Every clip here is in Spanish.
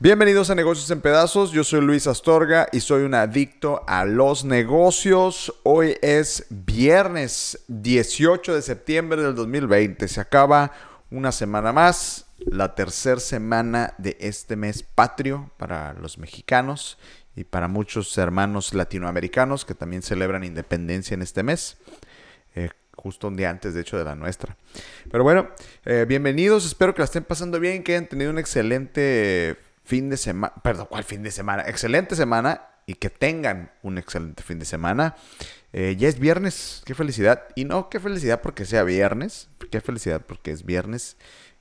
Bienvenidos a Negocios en Pedazos, yo soy Luis Astorga y soy un adicto a los negocios. Hoy es viernes 18 de septiembre del 2020, se acaba una semana más, la tercera semana de este mes patrio para los mexicanos y para muchos hermanos latinoamericanos que también celebran independencia en este mes. Eh, justo un día antes, de hecho, de la nuestra. Pero bueno, eh, bienvenidos, espero que la estén pasando bien, que hayan tenido un excelente fin de semana, perdón, ¿cuál fin de semana? Excelente semana y que tengan un excelente fin de semana. Eh, ya es viernes, qué felicidad. Y no qué felicidad porque sea viernes, qué felicidad porque es viernes,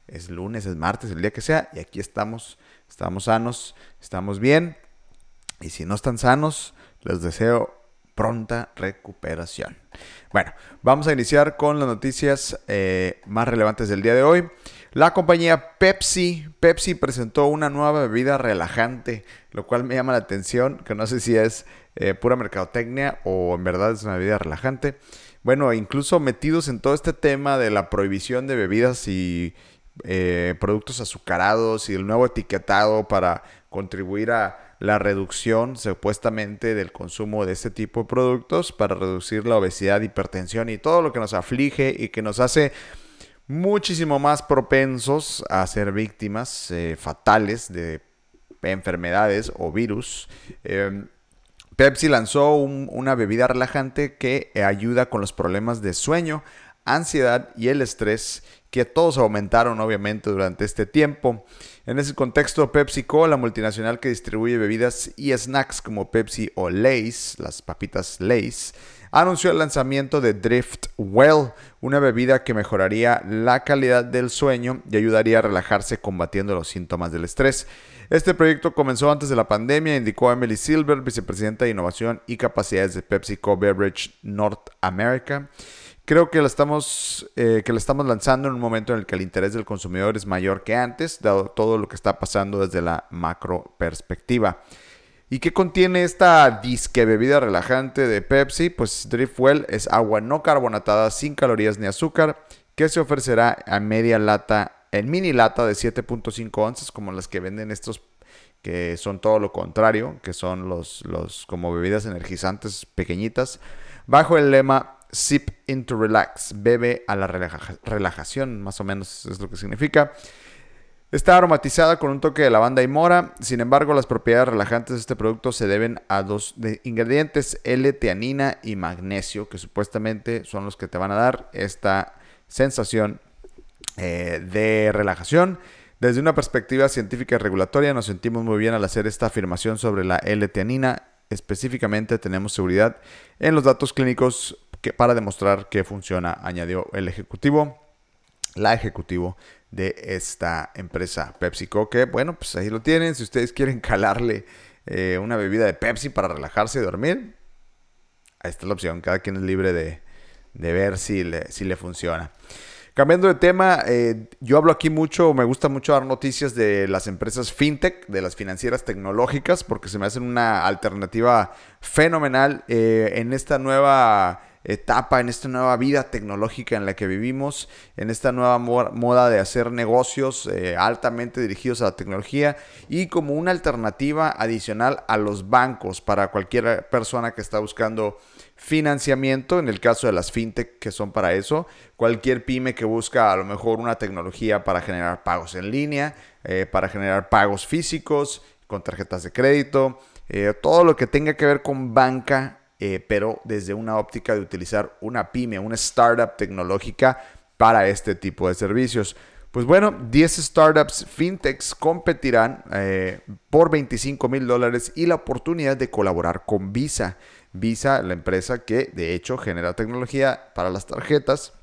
es lunes, es martes, el día que sea. Y aquí estamos, estamos sanos, estamos bien. Y si no están sanos, les deseo pronta recuperación. Bueno, vamos a iniciar con las noticias eh, más relevantes del día de hoy. La compañía Pepsi, Pepsi presentó una nueva bebida relajante, lo cual me llama la atención, que no sé si es eh, pura mercadotecnia o en verdad es una bebida relajante. Bueno, incluso metidos en todo este tema de la prohibición de bebidas y eh, productos azucarados y el nuevo etiquetado para contribuir a la reducción supuestamente del consumo de este tipo de productos, para reducir la obesidad, hipertensión y todo lo que nos aflige y que nos hace muchísimo más propensos a ser víctimas eh, fatales de enfermedades o virus. Em, Pepsi lanzó una bebida relajante que ayuda con los problemas de sueño, ansiedad y el estrés que todos aumentaron obviamente durante este tiempo. En ese contexto, PepsiCo, la multinacional que distribuye bebidas y snacks como Pepsi o Lay's, las papitas Lay's, anunció el lanzamiento de Drift Well, una bebida que mejoraría la calidad del sueño y ayudaría a relajarse combatiendo los síntomas del estrés. Este proyecto comenzó antes de la pandemia, indicó Emily Silver, vicepresidenta de Innovación y Capacidades de PepsiCo Beverage North America. Creo que la, estamos, eh, que la estamos lanzando en un momento en el que el interés del consumidor es mayor que antes, dado todo lo que está pasando desde la macro perspectiva. ¿Y qué contiene esta disque bebida relajante de Pepsi? Pues Driftwell es agua no carbonatada sin calorías ni azúcar que se ofrecerá a media lata, en mini lata de 7.5 onzas como las que venden estos que son todo lo contrario, que son los, los como bebidas energizantes pequeñitas, bajo el lema Sip into Relax, bebe a la relajación, más o menos es lo que significa. Está aromatizada con un toque de lavanda y mora, sin embargo las propiedades relajantes de este producto se deben a dos ingredientes, L-teanina y magnesio, que supuestamente son los que te van a dar esta sensación eh, de relajación. Desde una perspectiva científica y regulatoria nos sentimos muy bien al hacer esta afirmación sobre la L-teanina. Específicamente tenemos seguridad en los datos clínicos que, para demostrar que funciona, añadió el ejecutivo, la ejecutivo de esta empresa PepsiCo, que bueno, pues ahí lo tienen. Si ustedes quieren calarle eh, una bebida de Pepsi para relajarse y dormir, ahí está la opción. Cada quien es libre de, ver si le, si le funciona. Cambiando de tema, eh, yo hablo aquí mucho, me gusta mucho dar noticias de las empresas fintech, de las financieras tecnológicas, porque se me hacen una alternativa fenomenal eh, en esta nueva etapa, en esta nueva vida tecnológica en la que vivimos, en esta nueva moda de hacer negocios eh, altamente dirigidos a la tecnología y como una alternativa adicional a los bancos para cualquier persona que está buscando financiamiento, en el caso de las fintech que son para eso, cualquier pyme que busca a lo mejor una tecnología para generar pagos en línea, eh, para generar pagos físicos, con tarjetas de crédito, eh, todo lo que tenga que ver con banca eh, pero desde una óptica de utilizar una pyme, una startup tecnológica para este tipo de servicios. Pues bueno, 10 startups fintechs competirán eh, por 25 mil dólares y la oportunidad de colaborar con Visa. Visa, la empresa que de hecho genera tecnología para las tarjetas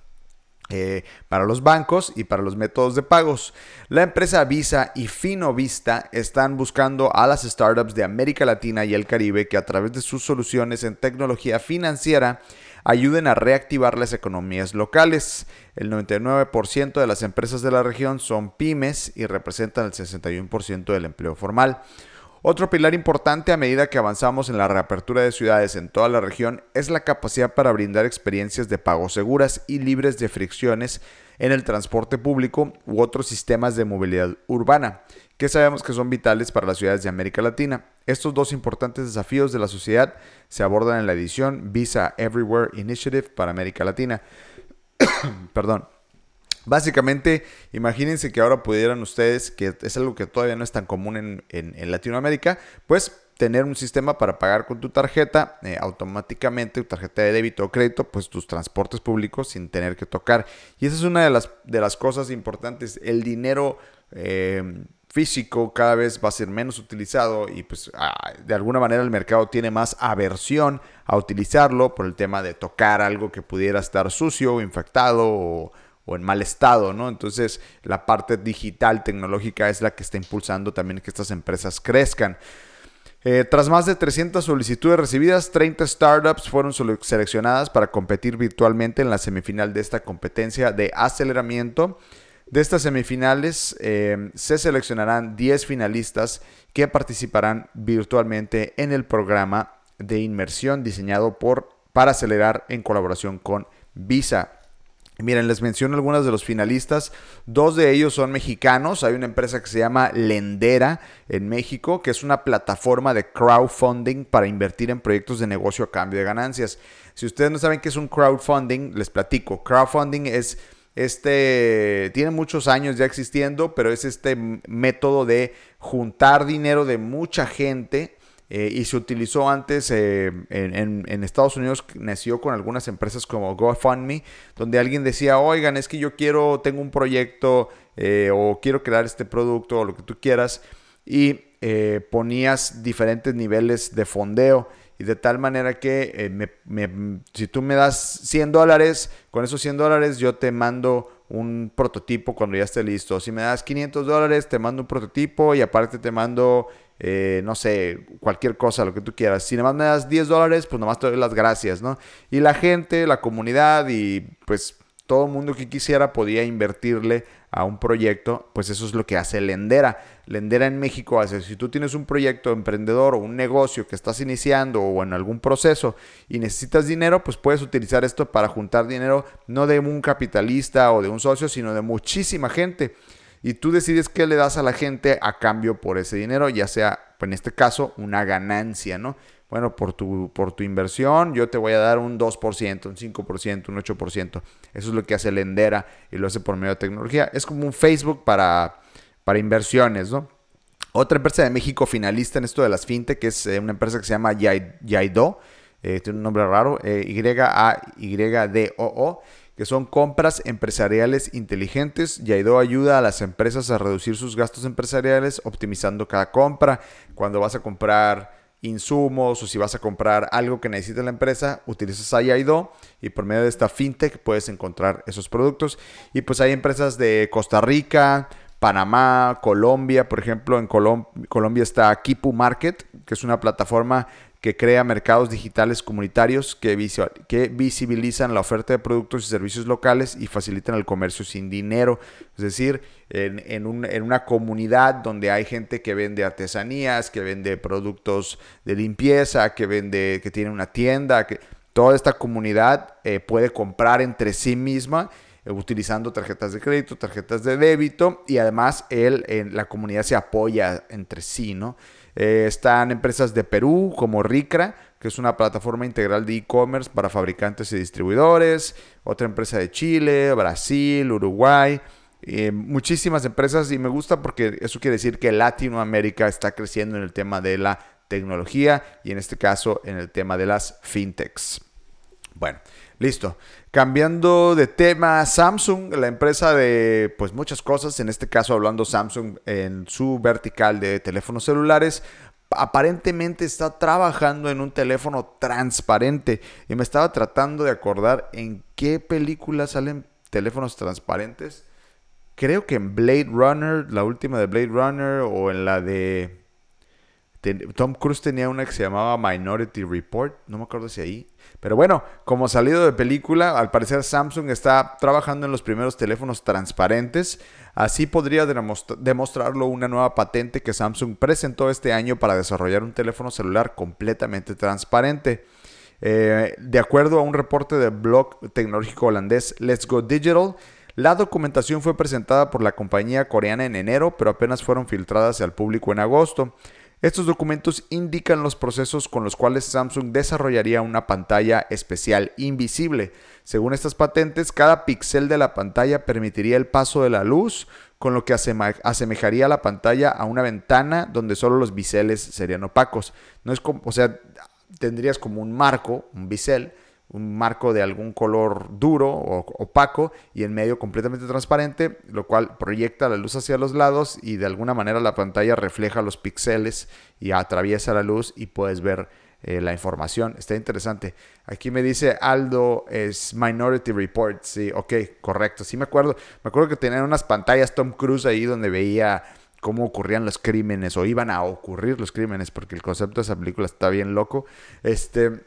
eh, para los bancos y para los métodos de pagos. La empresa Visa y Finovista están buscando a las startups de América Latina y el Caribe que a través de sus soluciones en tecnología financiera ayuden a reactivar las economías locales. El 99% de las empresas de la región son pymes y representan el 61% del empleo formal. Otro pilar importante a medida que avanzamos en la reapertura de ciudades en toda la región es la capacidad para brindar experiencias de pago seguras y libres de fricciones en el transporte público u otros sistemas de movilidad urbana, que sabemos que son vitales para las ciudades de América Latina. Estos dos importantes desafíos de la sociedad se abordan en la edición Visa Everywhere Initiative para América Latina. Perdón. Básicamente, imagínense que ahora pudieran ustedes, que es algo que todavía no es tan común en, Latinoamérica, pues tener un sistema para pagar con tu tarjeta eh, automáticamente, tu tarjeta de débito o crédito, pues tus transportes públicos sin tener que tocar. Y esa es una de las, de las cosas importantes. El dinero eh, físico cada vez va a ser menos utilizado y pues de alguna manera el mercado tiene más aversión a utilizarlo por el tema de tocar algo que pudiera estar sucio o infectado o o en mal estado, ¿no? Entonces la parte digital, tecnológica es la que está impulsando también que estas empresas crezcan. Eh, tras más de 300 solicitudes recibidas, 30 startups fueron seleccionadas para competir virtualmente en la semifinal de esta competencia de aceleramiento. De estas semifinales eh, se seleccionarán 10 finalistas que participarán virtualmente en el programa de inmersión diseñado por, para acelerar en colaboración con Visa. Miren, les menciono algunos de los finalistas. Dos de ellos son mexicanos. Hay una empresa que se llama Lendera en México, que es una plataforma de crowdfunding para invertir en proyectos de negocio a cambio de ganancias. Si ustedes no saben qué es un crowdfunding, les platico. Crowdfunding es este, tiene muchos años ya existiendo, pero es este método de juntar dinero de mucha gente eh, y se utilizó antes eh, en, Estados Unidos, nació con algunas empresas como GoFundMe, donde alguien decía, oigan, es que yo quiero, tengo un proyecto eh, o quiero crear este producto o lo que tú quieras, y ponías diferentes niveles de fondeo. Y de tal manera que si tú me das 100 dólares, con esos 100 dólares yo te mando un prototipo cuando ya esté listo. Si me das 500 dólares, te mando un prototipo y aparte te mando eh, no sé, cualquier cosa, lo que tú quieras. Si nada más me das 10 dólares, pues nomás te doy las gracias, ¿no? Y la gente, la comunidad y pues todo el mundo que quisiera podía invertirle a un proyecto, pues eso es lo que hace Lendera. Lendera en México hace, si tú tienes un proyecto emprendedor o un negocio que estás iniciando o en algún proceso y necesitas dinero, pues puedes utilizar esto para juntar dinero no de un capitalista o de un socio, sino de muchísima gente y tú decides qué le das a la gente a cambio por ese dinero, ya sea, en este caso, una ganancia, ¿no? Bueno, por tu, por tu inversión yo te voy a dar un 2%, un 5%, un 8%. Eso es lo que hace Lendera y lo hace por medio de tecnología. Es como un Facebook para, para inversiones, ¿no? Otra empresa de México finalista en esto de las fintech es eh, una empresa que se llama Yaido. Eh, tiene un nombre raro, eh, Y-A-Y-D-O-O que son compras empresariales inteligentes. Yaido ayuda a las empresas a reducir sus gastos empresariales optimizando cada compra. Cuando vas a comprar insumos o si vas a comprar algo que necesita la empresa, utilizas a Yaido y por medio de esta fintech puedes encontrar esos productos. Y pues hay empresas de Costa Rica, Panamá, Colombia, por ejemplo, en Colombia está Kipu Market, que es una plataforma que crea mercados digitales comunitarios que, visibilizan la oferta de productos y servicios locales y facilitan el comercio sin dinero. Es decir, en, una comunidad donde hay gente que vende artesanías, que vende productos de limpieza, que vende, que tiene una tienda, que toda esta comunidad eh, puede comprar entre sí misma eh, utilizando tarjetas de crédito, tarjetas de débito y además él, en la comunidad se apoya entre sí, ¿no? Eh, están empresas de Perú como Ricra, que es una plataforma integral de e-commerce para fabricantes y distribuidores. Otra empresa de Chile, Brasil, Uruguay. Eh, muchísimas empresas y me gusta porque eso quiere decir que Latinoamérica está creciendo en el tema de la tecnología y en este caso en el tema de las fintechs. Bueno, listo. Cambiando de tema, Samsung, la empresa de pues muchas cosas, en este caso hablando Samsung en su vertical de teléfonos celulares, aparentemente está trabajando en un teléfono transparente y me estaba tratando de acordar en qué película salen teléfonos transparentes. Creo que en Blade Runner, la última de Blade Runner o en la de Tom Cruise tenía una que se llamaba Minority Report, no me acuerdo si ahí. Pero bueno, como salido de película, al parecer Samsung está trabajando en los primeros teléfonos transparentes. Así podría demostrarlo una nueva patente que Samsung presentó este año para desarrollar un teléfono celular completamente transparente. Eh, de acuerdo a un reporte del blog tecnológico holandés Let's Go Digital, la documentación fue presentada por la compañía coreana en enero, pero apenas fueron filtradas al público en agosto. Estos documentos indican los procesos con los cuales Samsung desarrollaría una pantalla especial invisible. Según estas patentes, cada píxel de la pantalla permitiría el paso de la luz, con lo que asemejaría la pantalla a una ventana donde solo los biseles serían opacos. No es como, o sea, tendrías como un marco, un bisel, un marco de algún color duro o opaco y en medio completamente transparente, lo cual proyecta la luz hacia los lados y de alguna manera la pantalla refleja los píxeles y atraviesa la luz y puedes ver eh, la información. Está interesante. Aquí me dice Aldo es Minority Report. Sí, ok, correcto. Sí me acuerdo. Me acuerdo que tenían unas pantallas Tom Cruise ahí donde veía cómo ocurrían los crímenes o iban a ocurrir los crímenes porque el concepto de esa película está bien loco. Este,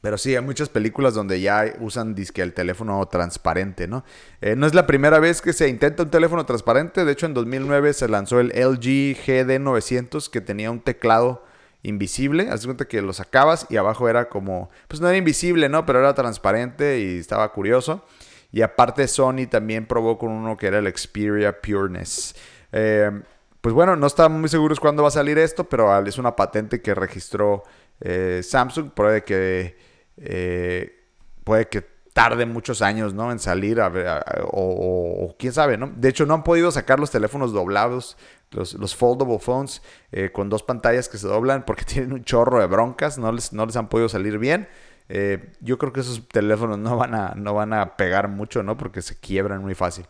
pero sí, hay muchas películas donde ya usan disque el teléfono transparente, ¿no? Eh, no es la primera vez que se intenta un teléfono transparente. De hecho, en 2009 se lanzó el LG GD900 que tenía un teclado invisible. Haz cuenta que lo sacabas y abajo era como, pues no era invisible, ¿no? Pero era transparente y estaba curioso. Y aparte Sony también probó con uno que era el Xperia Pureness. Eh, pues bueno, no estamos muy seguros cuándo va a salir esto, pero es una patente que registró eh, Samsung. Puede que eh, puede que tarde muchos años, ¿no? En salir, o, quién sabe, ¿no? De hecho, no han podido sacar los teléfonos doblados, los, foldable phones, eh, con dos pantallas que se doblan porque tienen un chorro de broncas, no les, no les han podido salir bien. Eh, yo creo que esos teléfonos no van, a, no van a pegar mucho, ¿no? Porque se quiebran muy fácil.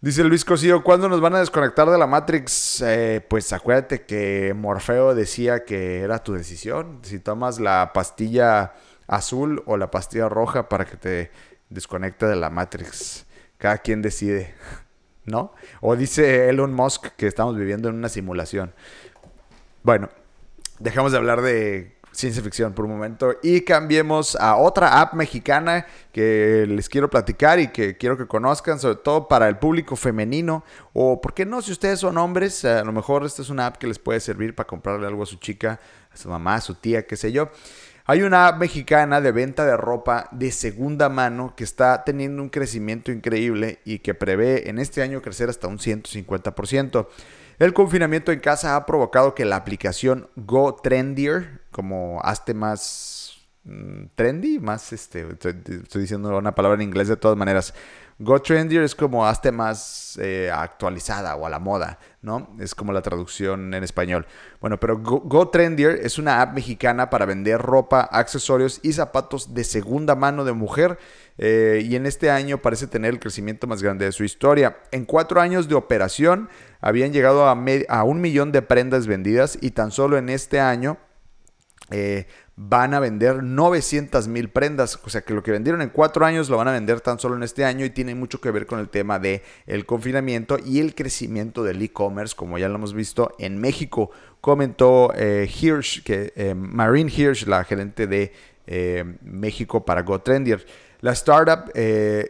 Dice Luis Cosío, ¿cuándo nos van a desconectar de la Matrix? pues acuérdate que Morfeo decía que era tu decisión. Si tomas la pastilla azul o la pastilla roja para que te desconecte de la Matrix. Cada quien decide, ¿no? O dice Elon Musk que estamos viviendo en una simulación. Bueno, dejamos de hablar de ciencia ficción por un momento y cambiemos a otra app mexicana que les quiero platicar y que quiero que conozcan, sobre todo para el público femenino o, ¿por qué no? Si ustedes son hombres, a lo mejor esta es una app que les puede servir para comprarle algo a su chica, a su mamá, a su tía, qué sé yo. Hay una mexicana de venta de ropa de segunda mano que está teniendo un crecimiento increíble y que prevé en este año crecer hasta un 150%. El confinamiento en casa ha provocado que la aplicación Go Trendier, como hazte más mm, trendy, más este, estoy, diciendo una palabra en inglés de todas maneras, Go Trendier es como hazte más eh, actualizada o a la moda, ¿no? Es como la traducción en español. Bueno, pero Go, Trendier es una app mexicana para vender ropa, accesorios y zapatos de segunda mano de mujer. Eh, y en este año parece tener el crecimiento más grande de su historia. En cuatro años de operación habían llegado a, a un millón de prendas vendidas y tan solo en este año eh, van a vender 900 mil prendas. O sea que lo que vendieron en cuatro años lo van a vender tan solo en este año y tiene mucho que ver con el tema del el confinamiento y el crecimiento del e-commerce, como ya lo hemos visto en México. Comentó eh, Hirsch, que, eh, Marine Hirsch, la gerente de eh, México para GoTrendier. La startup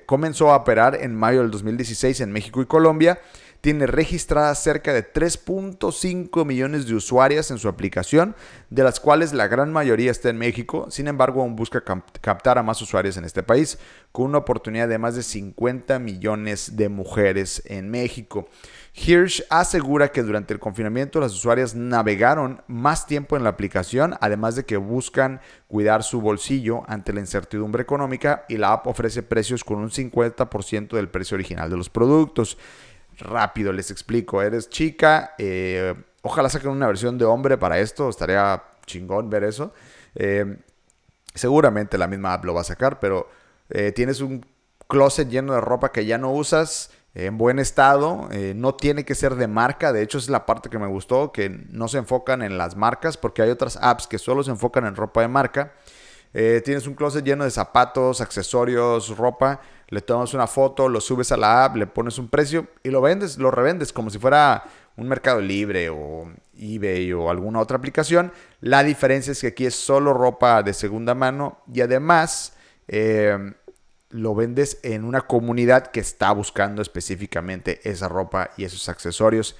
comenzó a operar en mayo del 2016 en México y Colombia tiene registradas cerca de 3.5 millones de usuarias en su aplicación, de las cuales la gran mayoría está en México. Sin embargo, aún busca captar a más usuarios en este país, con una oportunidad de más de 50 millones de mujeres en México. Hirsch asegura que durante el confinamiento las usuarias navegaron más tiempo en la aplicación, además de que buscan cuidar su bolsillo ante la incertidumbre económica y la app ofrece precios con un 50% del precio original de los productos rápido les explico. Eres chica, eh, ojalá saquen una versión de hombre para esto, estaría chingón ver eso. Eh, seguramente la misma app lo va a sacar, pero eh, tienes un closet lleno de ropa que ya no usas en buen estado, no tiene que ser de marca, de hecho es la parte que me gustó, que no se enfocan en las marcas, porque hay otras apps que solo se enfocan en ropa de marca. tienes un closet lleno de zapatos, accesorios, ropa le tomas una foto, lo subes a la app, le pones un precio y lo vendes, lo revendes como si fuera un Mercado Libre o eBay o alguna otra aplicación. La diferencia es que aquí es solo ropa de segunda mano y además eh, lo vendes en una comunidad que está buscando específicamente esa ropa y esos accesorios.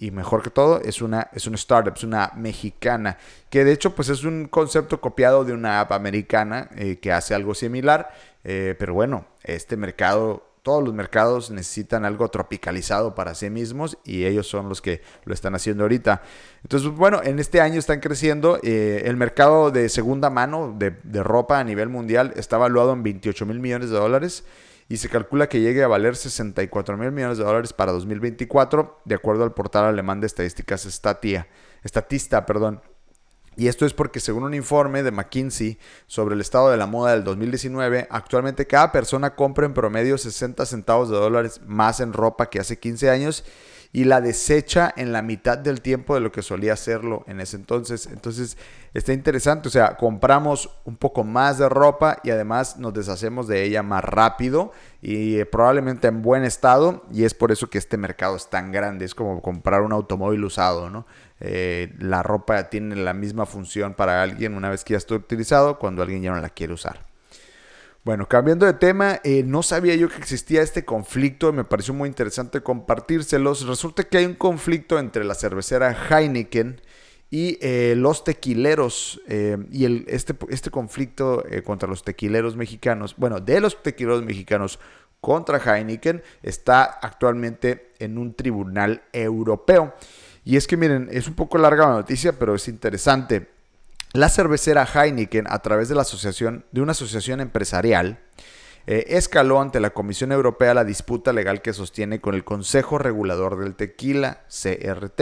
Y mejor que todo, es una, es startup, es una mexicana, que de hecho pues es un concepto copiado de una app americana eh, que hace algo similar. Eh, pero bueno, este mercado todos los mercados necesitan algo tropicalizado para sí mismos y ellos son los que lo están haciendo ahorita. Entonces, bueno, en este año están creciendo. Eh, el mercado de segunda mano de, ropa a nivel mundial está valuado en 28 mil millones de dólares y se calcula que llegue a valer 64 mil millones de dólares para 2024, de acuerdo al portal alemán de estadísticas Statia, Statista. Perdón. Y esto es porque según un informe de McKinsey sobre el estado de la moda del 2019, actualmente cada persona compra en promedio 60 centavos de dólares más en ropa que hace 15 años y la desecha en la mitad del tiempo de lo que solía hacerlo en ese entonces. Entonces está interesante, o sea, compramos un poco más de ropa y además nos deshacemos de ella más rápido y eh, probablemente en buen estado y es por eso que este mercado es tan grande, es como comprar un automóvil usado, ¿no? Eh, la ropa tiene la misma función para alguien una vez que ya está utilizado cuando alguien ya no la quiere usar. Bueno, cambiando de tema, eh, no sabía yo que existía este conflicto, me pareció muy interesante compartírselos. Resulta que hay un conflicto entre la cervecera Heineken y eh, los tequileros. y este, este conflicto contra los tequileros mexicanos, bueno, de los tequileros mexicanos contra Heineken, está actualmente en un tribunal europeo. Y es que miren, es un poco larga la noticia, pero es interesante. La cervecera Heineken, a través de, la asociación, de una asociación empresarial, eh, escaló ante la Comisión Europea la disputa legal que sostiene con el Consejo Regulador del Tequila, CRT,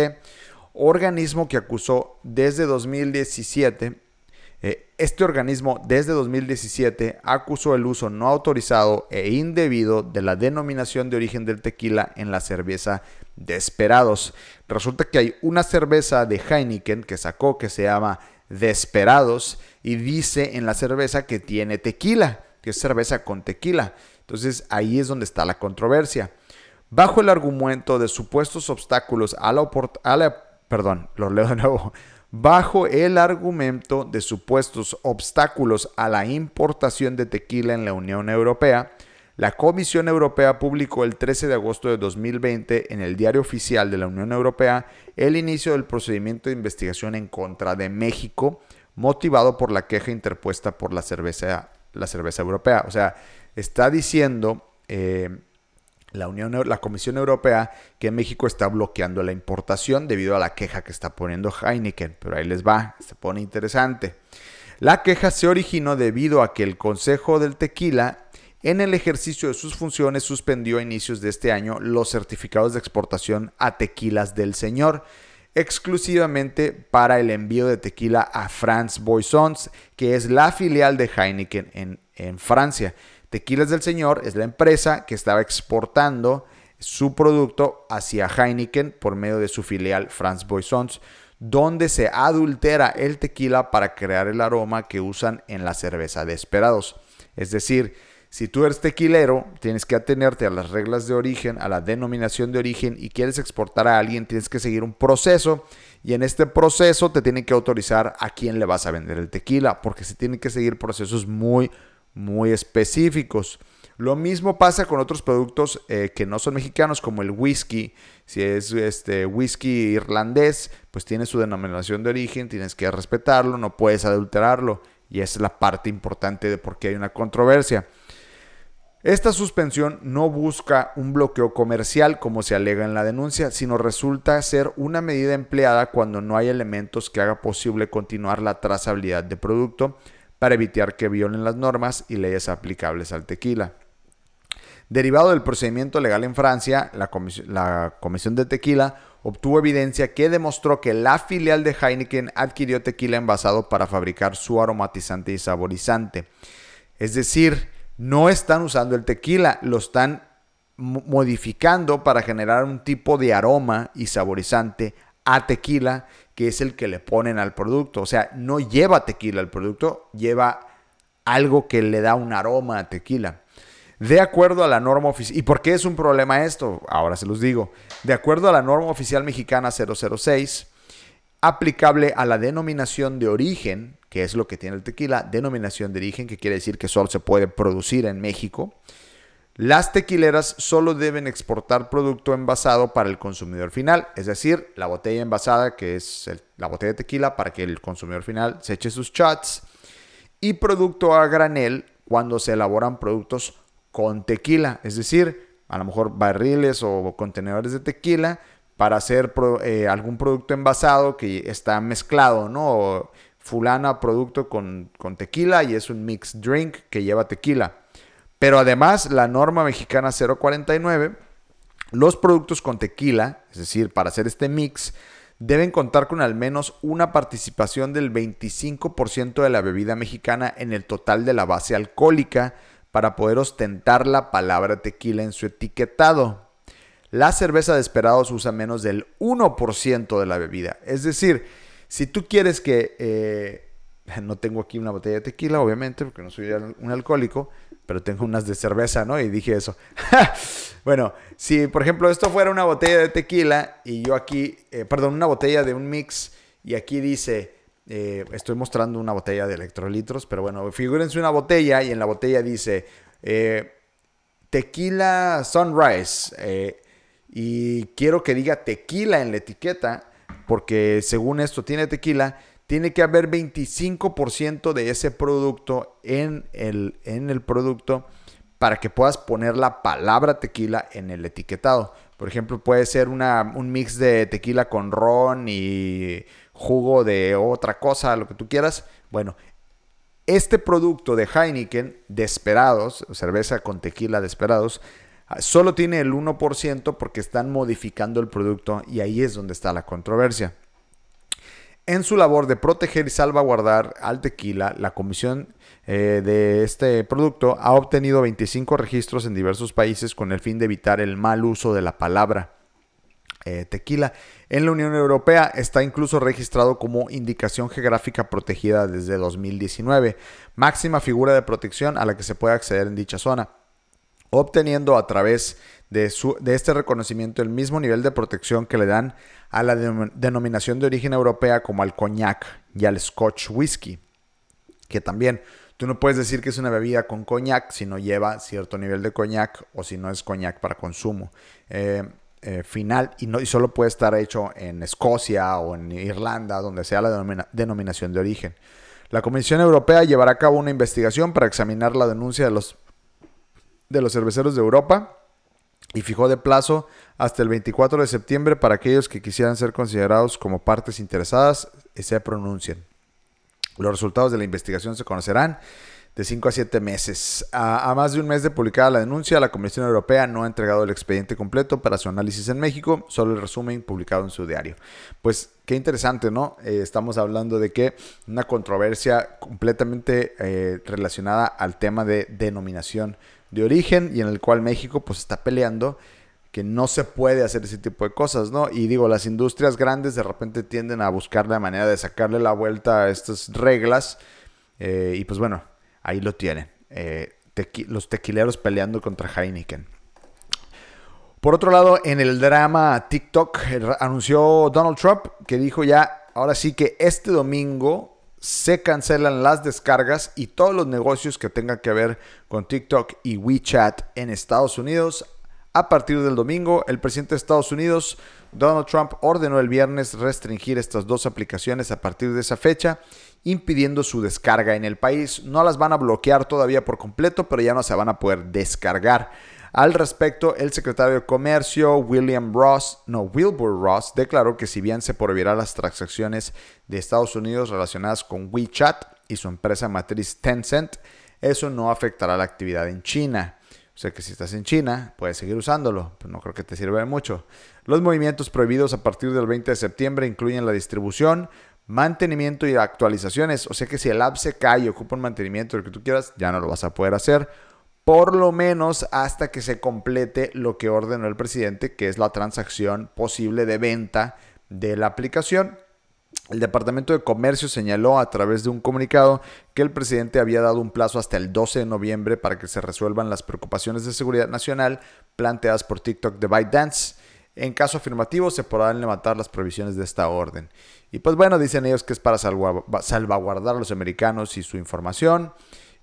organismo que acusó desde 2017 eh, este organismo desde 2017 acusó el uso no autorizado e indebido de la denominación de origen del tequila en la cerveza Desperados. Resulta que hay una cerveza de Heineken que sacó que se llama Desperados y dice en la cerveza que tiene tequila, que es cerveza con tequila. Entonces ahí es donde está la controversia. Bajo el argumento de supuestos obstáculos a la, perdón, leo de nuevo bajo el argumento de supuestos obstáculos a la importación de tequila en la Unión Europea, la Comisión Europea publicó el 13 de agosto de 2020 en el Diario Oficial de la Unión Europea el inicio del procedimiento de investigación en contra de México, motivado por la queja interpuesta por la cerveza, la cerveza europea. O sea, está diciendo eh, la, Unión, la Comisión Europea que México está bloqueando la importación debido a la queja que está poniendo Heineken. Pero ahí les va, se pone interesante. La queja se originó debido a que el Consejo del Tequila en el ejercicio de sus funciones suspendió a inicios de este año los certificados de exportación a tequilas del señor, exclusivamente para el envío de tequila a France Boissons, que es la filial de Heineken en, Francia. Tequilas del Señor es la empresa que estaba exportando su producto hacia Heineken por medio de su filial France Boissons, donde se adultera el tequila para crear el aroma que usan en la cerveza de esperados. Es decir, si tú eres tequilero, tienes que atenerte a las reglas de origen, a la denominación de origen y quieres exportar a alguien, tienes que seguir un proceso y en este proceso te tienen que autorizar a quién le vas a vender el tequila, porque se tienen que seguir procesos muy, muy específicos. Lo mismo pasa con otros productos eh, que no son mexicanos, como el whisky. Si es este whisky irlandés, pues tiene su denominación de origen, tienes que respetarlo, no puedes adulterarlo. Y esa es la parte importante de por qué hay una controversia. Esta suspensión no busca un bloqueo comercial como se alega en la denuncia, sino resulta ser una medida empleada cuando no hay elementos que haga posible continuar la trazabilidad de producto para evitar que violen las normas y leyes aplicables al tequila. Derivado del procedimiento legal en Francia, la, Comisión de Tequila obtuvo evidencia que demostró que la filial de Heineken adquirió tequila envasado para fabricar su aromatizante y saborizante. Es decir, no están usando el tequila, lo están modificando para generar un tipo de aroma y saborizante a tequila que es el que le ponen al producto. O sea, no lleva tequila el producto, lleva algo que le da un aroma a tequila. De acuerdo a la norma oficial, ¿y por qué es un problema esto? Ahora se los digo. De acuerdo a la norma oficial mexicana 006, aplicable a la denominación de origen, que es lo que tiene el tequila, denominación de origen, que quiere decir que solo se puede producir en México, las tequileras solo deben exportar producto envasado para el consumidor final, es decir, la botella envasada, que es la botella de tequila, para que el consumidor final se eche sus shots, y producto a granel cuando se elaboran productos con tequila, es decir, a lo mejor barriles o contenedores de tequila para hacer eh, algún producto envasado que está mezclado, ¿no? Fulana producto con, con tequila y es un mixed drink que lleva tequila. Pero además, la norma mexicana 049, los productos con tequila, es decir, para hacer este mix, deben contar con al menos una participación del 25% de la bebida mexicana en el total de la base alcohólica para poder ostentar la palabra tequila en su etiquetado. La cerveza de esperados usa menos del 1% de la bebida. Es decir, si tú quieres que... Eh, no tengo aquí una botella de tequila, obviamente, porque no soy un alcohólico, pero tengo unas de cerveza, ¿no? Y dije eso. bueno, si por ejemplo esto fuera una botella de tequila y yo aquí, eh, perdón, una botella de un mix y aquí dice, eh, estoy mostrando una botella de electrolitros, pero bueno, figúrense una botella y en la botella dice tequila sunrise y quiero que diga tequila en la etiqueta porque según esto tiene tequila tiene que haber 25% de ese producto en el, en el producto para que puedas poner la palabra tequila en el etiquetado. Por ejemplo, puede ser una, un mix de tequila con ron y jugo de otra cosa, lo que tú quieras. Bueno, este producto de Heineken, Desperados, cerveza con tequila Desperados, solo tiene el 1% porque están modificando el producto y ahí es donde está la controversia. En su labor de proteger y salvaguardar al tequila, la Comisión eh, de este producto ha obtenido 25 registros en diversos países con el fin de evitar el mal uso de la palabra eh, tequila. En la Unión Europea está incluso registrado como indicación geográfica protegida desde 2019, máxima figura de protección a la que se puede acceder en dicha zona, obteniendo a través de, este reconocimiento el mismo nivel de protección que le dan a la denominación de origen europea como al coñac y al scotch whisky, que también tú no puedes decir que es una bebida con coñac si no lleva cierto nivel de coñac o si no es coñac para consumo eh, eh, final y, no, y solo puede estar hecho en Escocia o en Irlanda, donde sea la denominación de origen. La Comisión Europea llevará a cabo una investigación para examinar la denuncia de los, de los cerveceros de Europa y fijó de plazo hasta el 24 de septiembre para aquellos que quisieran ser considerados como partes interesadas y se pronuncien. Los resultados de la investigación se conocerán de 5 a 7 meses. A, más de un mes de publicada la denuncia, la Comisión Europea no ha entregado el expediente completo para su análisis en México, solo el resumen publicado en su diario. Pues qué interesante, ¿no? Eh, estamos hablando de que una controversia completamente eh, relacionada al tema de denominación de origen y en el cual México pues está peleando que no se puede hacer ese tipo de cosas, ¿no? Y digo, las industrias grandes de repente tienden a buscar la manera de sacarle la vuelta a estas reglas eh, y pues bueno, ahí lo tienen. Eh, los tequileros peleando contra Heineken. Por otro lado, en el drama TikTok anunció Donald Trump que dijo ya, ahora sí que este domingo se cancelan las descargas y todos los negocios que tengan que ver con TikTok y WeChat en Estados Unidos. A partir del domingo, el presidente de Estados Unidos, Donald Trump, ordenó el viernes restringir estas dos aplicaciones a partir de esa fecha, impidiendo su descarga en el país. No las van a bloquear todavía por completo, pero ya no se van a poder descargar. Al respecto, el secretario de Comercio, William Ross, no, Wilbur Ross, declaró que si bien se prohibirán las transacciones de Estados Unidos relacionadas con WeChat y su empresa matriz Tencent, eso no afectará la actividad en China. O sea que si estás en China, puedes seguir usándolo, pero no creo que te sirva de mucho. Los movimientos prohibidos a partir del 20 de septiembre incluyen la distribución, mantenimiento y actualizaciones. O sea que si el app se cae y ocupa un mantenimiento, lo que tú quieras, ya no lo vas a poder hacer por lo menos hasta que se complete lo que ordenó el presidente, que es la transacción posible de venta de la aplicación. El Departamento de Comercio señaló a través de un comunicado que el presidente había dado un plazo hasta el 12 de noviembre para que se resuelvan las preocupaciones de seguridad nacional planteadas por TikTok de ByteDance. En caso afirmativo, se podrán levantar las provisiones de esta orden. Y pues bueno, dicen ellos que es para salvaguardar a los americanos y su información.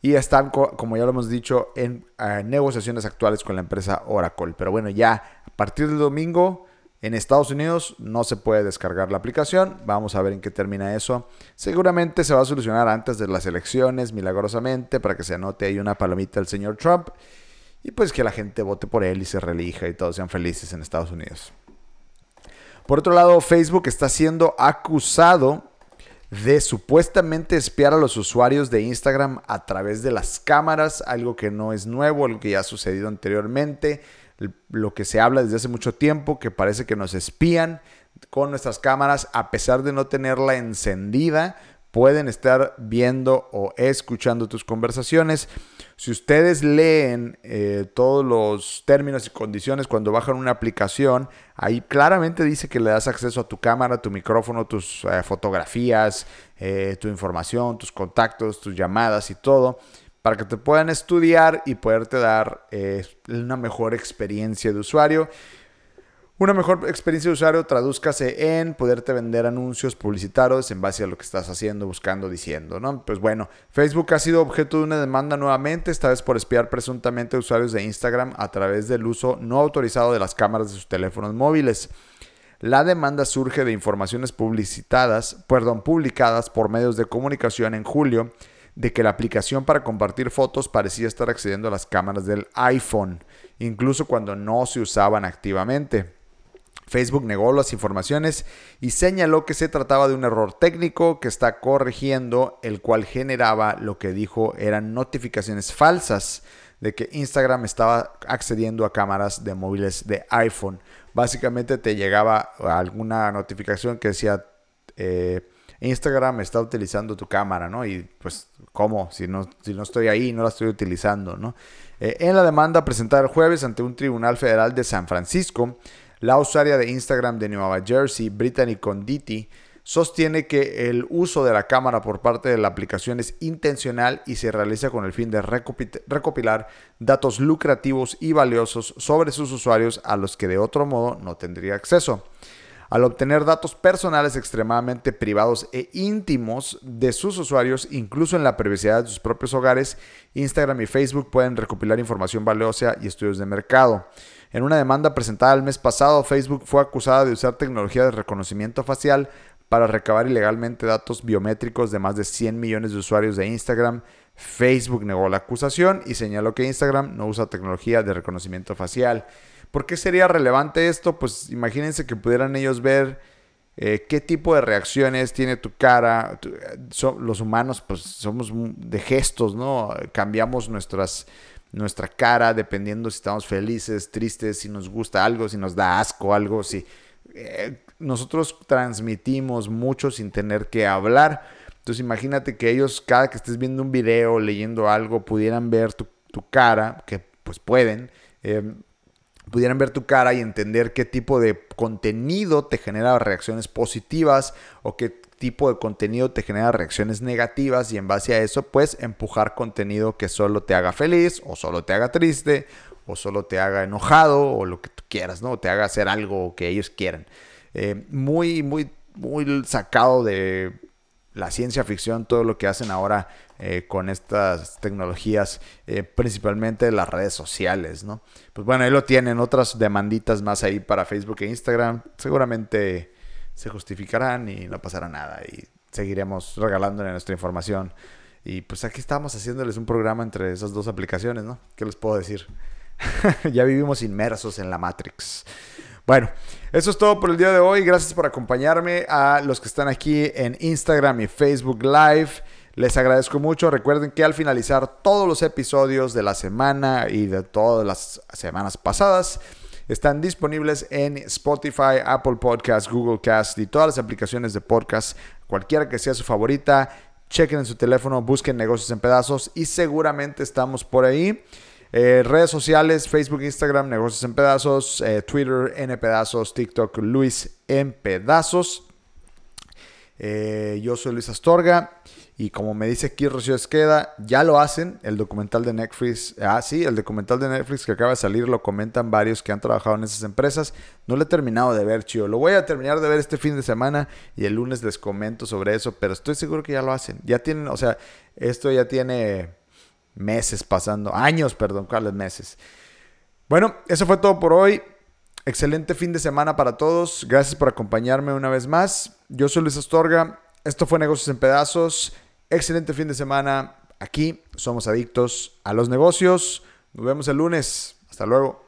Y están, como ya lo hemos dicho, en eh, negociaciones actuales con la empresa Oracle. Pero bueno, ya a partir del domingo en Estados Unidos no se puede descargar la aplicación. Vamos a ver en qué termina eso. Seguramente se va a solucionar antes de las elecciones, milagrosamente, para que se anote ahí una palomita del señor Trump. Y pues que la gente vote por él y se relija y todos sean felices en Estados Unidos. Por otro lado, Facebook está siendo acusado de supuestamente espiar a los usuarios de Instagram a través de las cámaras, algo que no es nuevo, algo que ya ha sucedido anteriormente lo que se habla desde hace mucho tiempo, que parece que nos espían con nuestras cámaras, a pesar de no tenerla encendida, pueden estar viendo o escuchando tus conversaciones. Si ustedes leen eh, todos los términos y condiciones cuando bajan una aplicación, ahí claramente dice que le das acceso a tu cámara, tu micrófono, tus eh, fotografías, eh, tu información, tus contactos, tus llamadas y todo para que te puedan estudiar y poderte dar una mejor experiencia de usuario. Una mejor experiencia de usuario tradúzcase en poderte vender anuncios publicitarios en base a lo que estás haciendo, buscando, diciendo, ¿no? Pues bueno, Facebook ha sido objeto de una demanda nuevamente, esta vez por espiar presuntamente usuarios de Instagram a través del uso no autorizado de las cámaras de sus teléfonos móviles. La demanda surge de informaciones publicitadas, perdón, publicadas por medios de comunicación en julio de que la aplicación para compartir fotos parecía estar accediendo a las cámaras del iPhone, incluso cuando no se usaban activamente. Facebook negó las informaciones y señaló que se trataba de un error técnico que está corrigiendo, el cual generaba lo que dijo eran notificaciones falsas de que Instagram estaba accediendo a cámaras de móviles de iPhone. Básicamente te llegaba alguna notificación que decía eh, Instagram está utilizando tu cámara, ¿no? Y pues, ¿cómo? Si no, si no estoy ahí, no la estoy utilizando, ¿no? Eh, en la demanda presentada el jueves ante un tribunal federal de San Francisco, la usuaria de Instagram de Nueva Jersey, Brittany Conditi, sostiene que el uso de la cámara por parte de la aplicación es intencional y se realiza con el fin de recopilar datos lucrativos y valiosos sobre sus usuarios a los que de otro modo no tendría acceso al obtener datos personales extremadamente privados e íntimos de sus usuarios, incluso en la privacidad de sus propios hogares, Instagram y Facebook pueden recopilar información valiosa y estudios de mercado. En una demanda presentada el mes pasado, Facebook fue acusada de usar tecnología de reconocimiento facial para recabar ilegalmente datos biométricos de más de 100 millones de usuarios de Instagram. Facebook negó la acusación y señaló que Instagram no usa tecnología de reconocimiento facial. ¿Por qué sería relevante esto? Pues imagínense que pudieran ellos ver eh, qué tipo de reacciones tiene tu cara. los humanos, pues somos de gestos, ¿no? Cambiamos nuestras, nuestra cara dependiendo si estamos felices, tristes, si nos gusta algo, si nos da asco algo, si eh, nosotros transmitimos mucho sin tener que hablar. Entonces imagínate que ellos cada que estés viendo un video, leyendo algo, pudieran ver tu, cara, que pues pueden. Eh, pudieran ver tu cara y entender qué tipo de contenido te genera reacciones positivas o qué tipo de contenido te genera reacciones negativas y en base a eso pues empujar contenido que solo te haga feliz o solo te haga triste o solo te haga enojado o lo que tú quieras, ¿no? te haga hacer algo que ellos quieran. Eh, muy, muy, muy sacado de la ciencia ficción, todo lo que hacen ahora eh, con estas tecnologías, eh, principalmente las redes sociales, ¿no? Pues bueno, ahí lo tienen, otras demanditas más ahí para Facebook e Instagram, seguramente se justificarán y no pasará nada y seguiremos regalándole nuestra información. Y pues aquí estamos haciéndoles un programa entre esas dos aplicaciones, ¿no? ¿Qué les puedo decir? ya vivimos inmersos en la Matrix. Bueno, eso es todo por el día de hoy. Gracias por acompañarme a los que están aquí en Instagram y Facebook Live. Les agradezco mucho. Recuerden que al finalizar todos los episodios de la semana y de todas las semanas pasadas, están disponibles en Spotify, Apple Podcasts, Google Cast y todas las aplicaciones de podcast, cualquiera que sea su favorita. Chequen en su teléfono, busquen negocios en pedazos y seguramente estamos por ahí. Eh, redes sociales, Facebook, Instagram, Negocios en Pedazos, eh, Twitter, N Pedazos, TikTok, Luis en Pedazos. Eh, yo soy Luis Astorga y como me dice aquí Rocío Esqueda, ya lo hacen, el documental de Netflix, ah sí, el documental de Netflix que acaba de salir, lo comentan varios que han trabajado en esas empresas, no lo he terminado de ver, chido, lo voy a terminar de ver este fin de semana y el lunes les comento sobre eso, pero estoy seguro que ya lo hacen, ya tienen, o sea, esto ya tiene meses pasando, años, perdón, ¿cuáles meses? Bueno, eso fue todo por hoy. Excelente fin de semana para todos. Gracias por acompañarme una vez más. Yo soy Luis Astorga. Esto fue Negocios en Pedazos. Excelente fin de semana. Aquí somos adictos a los negocios. Nos vemos el lunes. Hasta luego.